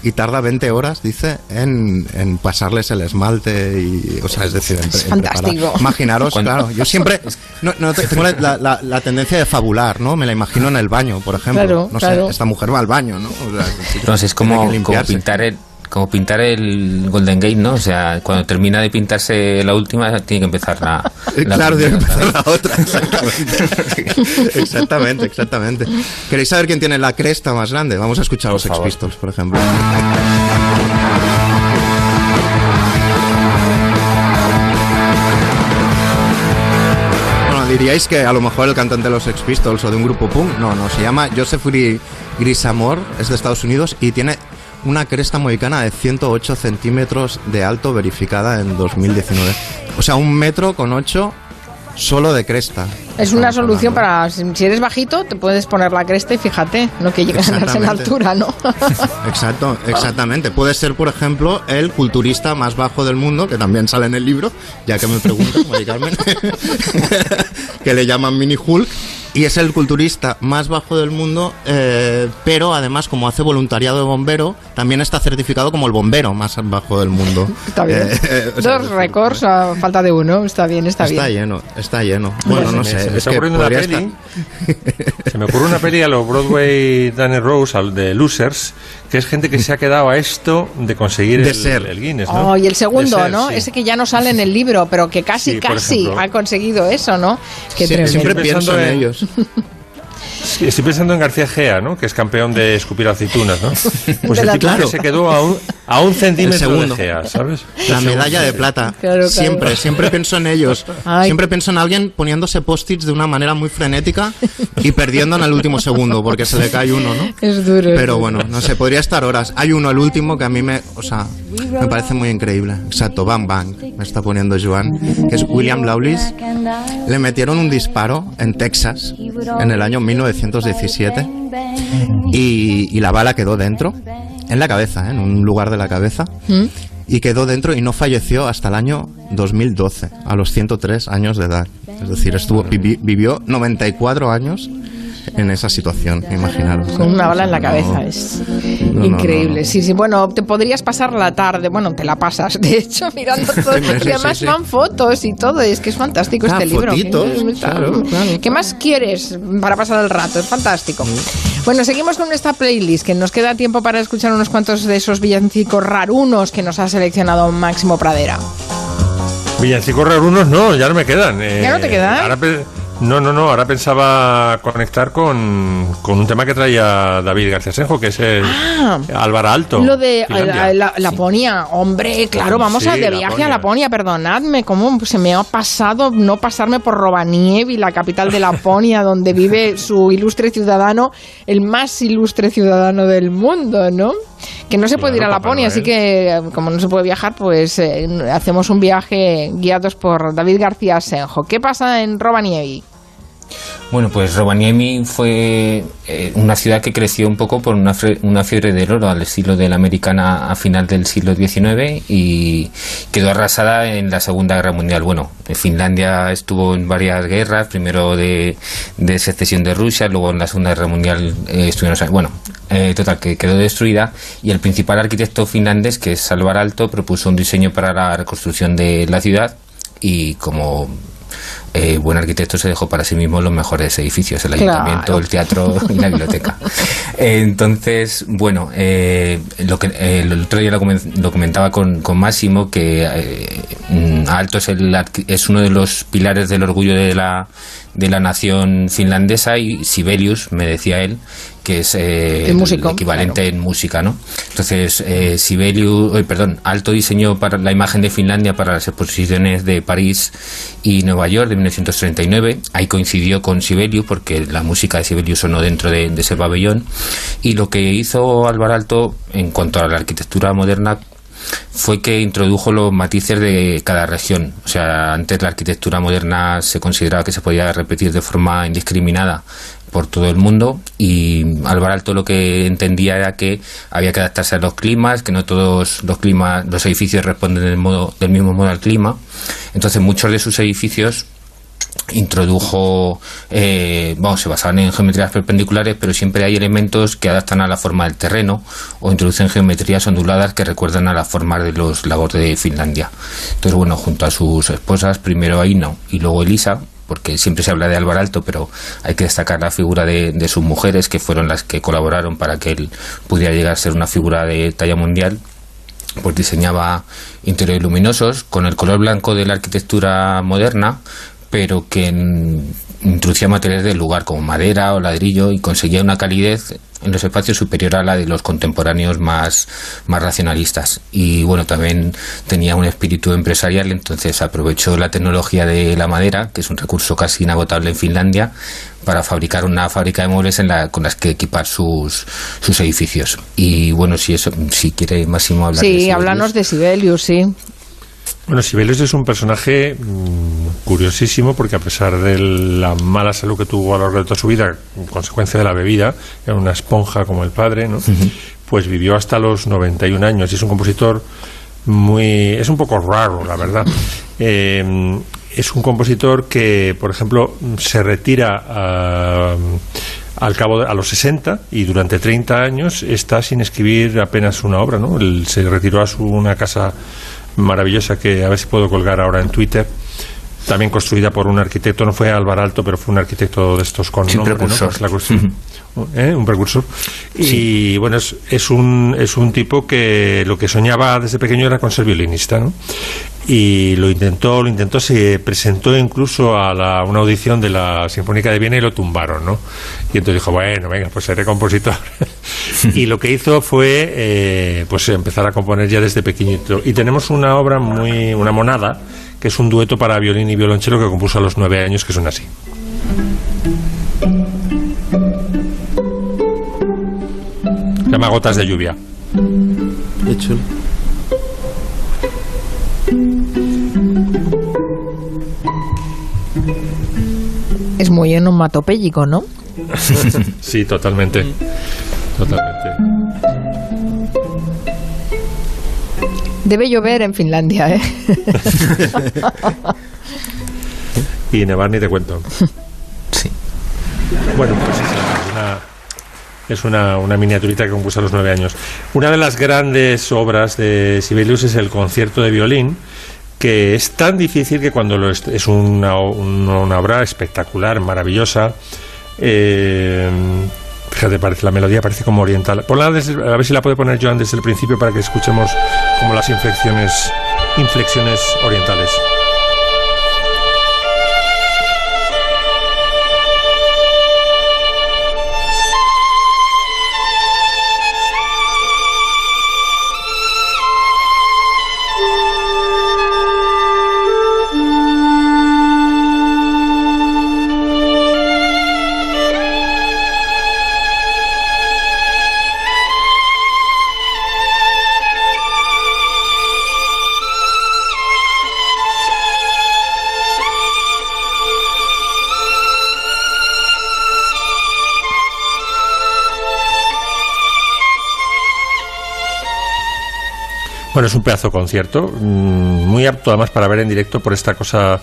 y tarda 20 horas, dice, en, pasarles el esmalte y, o sea, es decir, es fantástico. Imaginaros, claro, yo siempre no, tengo la, tendencia de fabular, ¿no? Me la imagino en el baño, por ejemplo. Claro, no sé, esta mujer va al baño, ¿no? Entonces es como, como pintar el como pintar el Golden Gate, ¿no? O sea, cuando termina de pintarse la última, tiene que empezar la. claro, tiene que empezar la otra, exactamente. exactamente, exactamente. ¿Queréis saber quién tiene la cresta más grande? Vamos a escuchar a los Sex Pistols, por ejemplo. Bueno, diríais que a lo mejor el cantante de los Sex Pistols o de un grupo punk, no, no, se llama Joseph Grisamor, es de Estados Unidos y tiene una cresta mohicana de 108 centímetros de alto verificada en 2019. O sea, un metro con 8 solo de cresta. Es una solución para, si eres bajito, te puedes poner la cresta y fíjate, no que llegues a en altura, ¿no? Exacto, exactamente. Puede ser, por ejemplo, el culturista más bajo del mundo, que también sale en el libro, ya que me preguntan, Carmen, que le llaman Mini Hulk, y es el culturista más bajo del mundo, eh, pero además como hace voluntariado de bombero, también está certificado como el bombero más bajo del mundo. Está bien. Eh, Dos récords a falta de uno, está bien, está, bien. Está lleno, está lleno. Bueno, no sé. Se, me una peli, se me ocurre una peli a los Broadway Danny Rose, al de Losers, que es gente que se ha quedado a esto de conseguir el, ser. el, Guinness. ¿no? Oh, y el segundo, ¿no? Ese que ya no sale en el libro, pero que casi, casi ha conseguido eso, ¿no? Que siempre pienso en ellos. estoy pensando en García Gea, ¿no? Que es campeón de escupir aceitunas, ¿no? Pues el tipo que se quedó a un, a un centímetro de Gea, ¿sabes? La medalla de plata. siempre, siempre pienso en ellos. Siempre pienso en alguien poniéndose post-its de una manera muy frenética y perdiendo en el último segundo porque se le cae uno, ¿no? Es duro. Pero bueno, no sé, podría estar horas. Hay uno, el último, que a mí me, o sea, me parece muy increíble. Exacto, Bang Bang, me está poniendo Joan, que es William Lawless. Le metieron un disparo en Texas en el año 19 1917 y, y la bala quedó dentro, en la cabeza, ¿eh? en un lugar de la cabeza. ¿Mm? Y quedó dentro y no falleció hasta el año 2012, a los 103 años de edad. Es decir, estuvo, vivió 94 años en esa situación, imaginaros. Con una bala en la cabeza, es increíble. sí, sí, bueno, te podrías pasar la tarde, bueno, te la pasas, de hecho, mirando todo. y además van fotos y todo, es que es fantástico este libro. ¿Qué, más quieres para pasar el rato? Es fantástico. Bueno, seguimos con esta playlist, que nos queda tiempo para escuchar unos cuantos de esos villancicos rarunos que nos ha seleccionado Máximo Pradera. Villancicos rarunos no, ya no me quedan. ¿Ya no te quedan? No, no, no, ahora pensaba conectar con, un tema que traía David García Senjo, que es el ah, Alto. Lo de la, Laponia, hombre, claro, vamos a de viaje a Laponia, perdonadme, cómo se me ha pasado no pasarme por Rovaniemi, la capital de Laponia, donde vive su ilustre ciudadano, el más ilustre ciudadano del mundo, ¿no? Que no se puede ir a Laponia, así que como no se puede viajar, pues eh, hacemos un viaje guiados por David García Senjo. ¿Qué pasa en Rovaniemi? Bueno, pues Rovaniemi fue eh, una ciudad que creció un poco por una, una, fiebre del oro al estilo de la americana a final del siglo XIX y quedó arrasada en la Segunda Guerra Mundial. Bueno, Finlandia estuvo en varias guerras, primero de, secesión de Rusia, luego en la Segunda Guerra Mundial eh, estuvieron... Bueno, eh, total, que quedó destruida y el principal arquitecto finlandés, que es Salvar Alto, propuso un diseño para la reconstrucción de la ciudad y como eh, buen arquitecto se dejó para sí mismo los mejores edificios, el ayuntamiento, el teatro y la biblioteca. Entonces, bueno, eh, lo que el otro día lo, comentaba con, con, Máximo, que eh, Alto es, el, es uno de los pilares del orgullo de la, de la nación finlandesa y Sibelius, me decía él, que es eh, el, equivalente en música, ¿no? Entonces, eh, Sibelius, perdón, Alto diseñó para la imagen de Finlandia para las exposiciones de París y Nueva York de 1939. Ahí coincidió con Sibelius porque la música de Sibelius sonó dentro de, ese pabellón. Y lo que hizo Álvaro Alto en cuanto a la arquitectura moderna fue que introdujo los matices de cada región. O sea, antes la arquitectura moderna se consideraba que se podía repetir de forma indiscriminada por todo el mundo y Álvaro Alto lo que entendía era que había que adaptarse a los climas, que no todos los climas, los edificios responden del, modo, del mismo modo al clima. Entonces muchos de sus edificios introdujo, eh, vamos, se basaban en geometrías perpendiculares, pero siempre hay elementos que adaptan a la forma del terreno o introducen geometrías onduladas que recuerdan a la forma de los lagos de Finlandia. Entonces, bueno, junto a sus esposas, primero Aino y luego Elisa, porque siempre se habla de Álvaro Alto, pero hay que destacar la figura de, sus mujeres, que fueron las que colaboraron para que él pudiera llegar a ser una figura de talla mundial pues diseñaba interiores luminosos con el color blanco de la arquitectura moderna, pero que introducía materiales del lugar como madera o ladrillo y conseguía una calidez en los espacios superior a la de los contemporáneos más, más racionalistas. Y bueno, también tenía un espíritu empresarial, entonces aprovechó la tecnología de la madera, que es un recurso casi inagotable en Finlandia, para fabricar una fábrica de muebles en la, con las que equipar sus, sus edificios. Y bueno, si eso, si quiere Máximo hablar sí, Sí, háblanos de Sibelius, sí. Bueno, Sibelius es un personaje mm, curiosísimo porque a pesar de la mala salud que tuvo a lo largo de toda su vida, en consecuencia de la bebida, era una esponja como el padre, ¿no? Pues vivió hasta los 91 años y es un compositor muy... es un poco raro, la verdad. Eh, es un compositor que, por ejemplo, se retira a, al cabo de, a los 60 y durante 30 años está sin escribir apenas una obra, ¿no? Él se retiró a su, una casa maravillosa que a ver si puedo colgar ahora en Twitter también construida por un arquitecto, no fue Álvaro Alto, pero fue un arquitecto de estos con nombre, ¿eh? un precursor. Y bueno, es, es, un, es un tipo que lo que soñaba desde pequeño era con ser violinista, ¿no? Y lo intentó, lo intentó, se presentó incluso a la, una audición de la Sinfónica de Viena y lo tumbaron, ¿no? Y entonces dijo, bueno, venga, pues seré compositor. y lo que hizo fue, eh, pues empezar a componer ya desde pequeñito. Y tenemos una obra muy, una monada, que es un dueto para violín y violonchelo que compuso a los nueve años, que son así. Se llama Gotas de Lluvia. Hecho. Es muy enomatopéyico, ¿no? sí, totalmente. Totalmente. Debe llover en Finlandia, ¿eh? y nevar ni te cuento. Sí. Bueno, pues es una, es una, una miniaturita que compuso a los nueve años. Una de las grandes obras de Sibelius es el concierto de violín, que es tan difícil que cuando lo es, es una, una, obra espectacular, maravillosa. Eh, Parece, la melodía parece como oriental. Ponla a ver si la puede poner Joan desde el principio para que escuchemos como las inflexiones, inflexiones orientales. Bueno, es un pedazo de concierto, mm, muy apto además para ver en directo por esta cosa,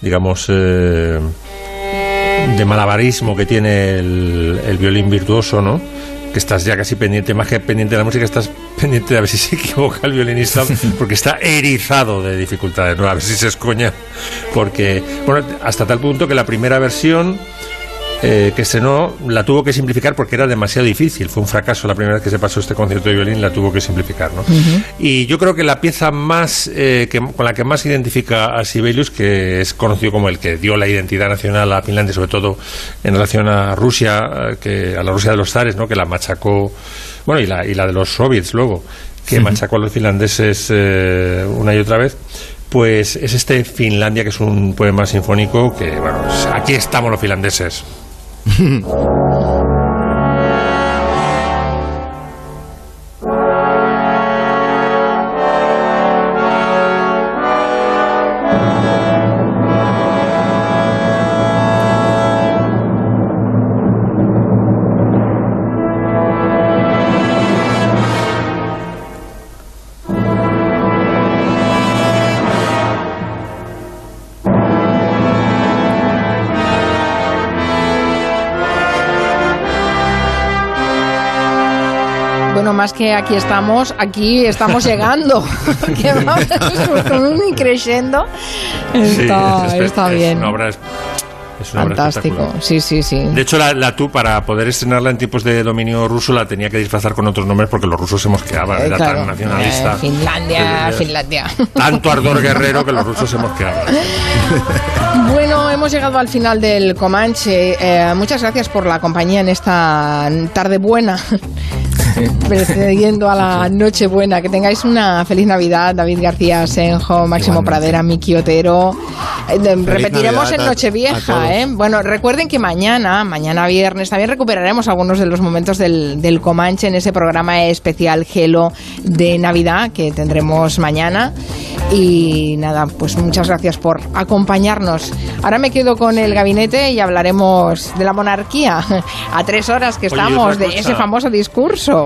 digamos, eh, de malabarismo que tiene el, violín virtuoso, ¿no? Que estás ya casi pendiente, más que pendiente de la música, estás pendiente de a ver si se equivoca el violinista, porque está erizado de dificultades, ¿no? A ver si se escoña, porque, bueno, hasta tal punto que la primera versión eh, que estrenó la tuvo que simplificar porque era demasiado difícil. Fue un fracaso la primera vez que se pasó este concierto de violín, la tuvo que simplificar. ¿no? Y yo creo que la pieza más eh, que, con la que más identifica a Sibelius, que es conocido como el que dio la identidad nacional a Finlandia, sobre todo en relación a Rusia, eh, que, a la Rusia de los zares, ¿no? que la machacó, bueno, y la, y la de los soviets luego, que machacó a los finlandeses una y otra vez pues es este Finlandia, que es un poema sinfónico que, bueno, aquí estamos los finlandeses. Mm-hmm. más que aquí estamos, aquí estamos llegando. que vamos con un creciendo. Está, está bien. Es una Fantástico, sí, sí, sí. De hecho, la, la tú, para poder estrenarla en tiempos de dominio ruso, la tenía que disfrazar con otros nombres porque los rusos se mosqueaban, era tan nacionalista. Eh, Finlandia, Finlandia. Tanto ardor guerrero que los rusos se mosqueaban. Bueno, hemos llegado al final del Comanche. Eh, muchas gracias por la compañía en esta tarde buena precediendo a la Nochebuena. Que tengáis una feliz Navidad, David García Senjo, Máximo Pradera, Miki Otero. Eh, repetiremos en Nochevieja, ¿eh? Bueno, recuerden que mañana, mañana viernes, también recuperaremos algunos de los momentos del, del Comanche en ese programa especial Gelo de Navidad que tendremos mañana. Y nada, pues muchas gracias por acompañarnos. Ahora me quedo con el gabinete y hablaremos de la monarquía a tres horas que estamos, de ese famoso discurso.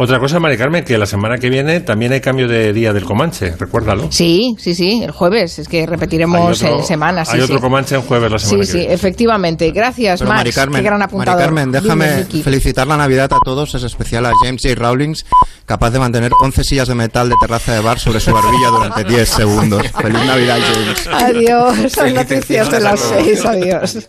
Otra cosa, Mari Carmen, que la semana que viene también hay cambio de día del Comanche, recuérdalo. Sí, sí, sí, el jueves, es que repetiremos en semanas. hay otro Comanche en jueves la semana sí, que viene. Sí, sí, efectivamente. Gracias, Max, Mari Carmen, qué gran apuntador. Mari Carmen, déjame felicitar la Navidad a todos, es especial a James J. Rawlings, capaz de mantener 11 sillas de metal de terraza de bar sobre su barbilla durante 10 segundos. Feliz Navidad, James. Adiós, son noticias de las 6, adiós.